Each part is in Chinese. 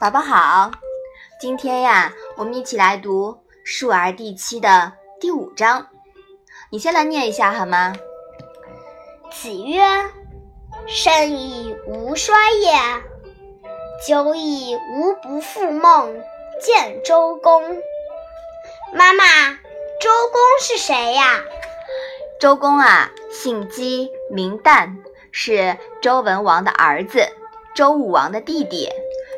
宝宝好，今天呀，我们一起来读《述而》第七的第五章。你先来念一下好吗？子曰：“生以无衰也，久以无不复梦见周公。”妈妈，周公是谁呀？周公啊，姓姬，名旦，是周文王的儿子，周武王的弟弟。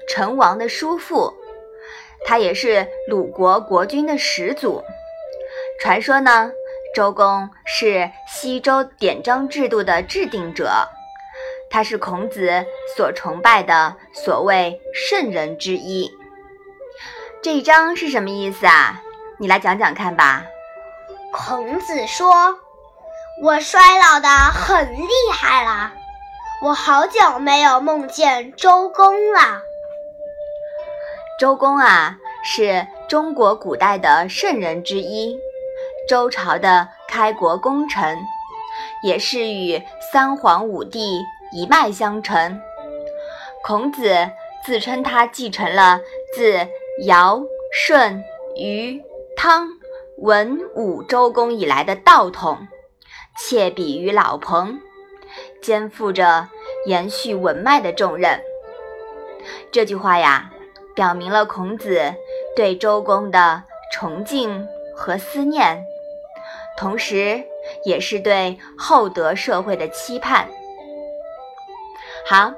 成王的叔父，他也是鲁国国君的始祖。传说呢，周公是西周典章制度的制定者，他是孔子所崇拜的所谓圣人之一。这一章是什么意思啊？你来讲讲看吧。孔子说：“我衰老的很厉，我好久没有梦见周公了。”周公啊，是中国古代的圣人之一，周朝的开国功臣，也是与三皇五帝一脉相承。孔子自称他继承了自尧、舜、禹、汤、文、武周公以来的道统，窃比于老彭，肩负着延续文脉的重任。这句话呀。表明了孔子对周公的崇敬和思念，同时也是对厚德社会的期盼。好，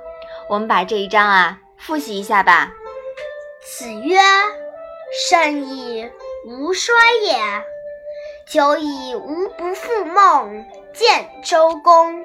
我们把这一章啊复习一下吧。子曰：“生以无衰也，久矣无不复梦见周公。”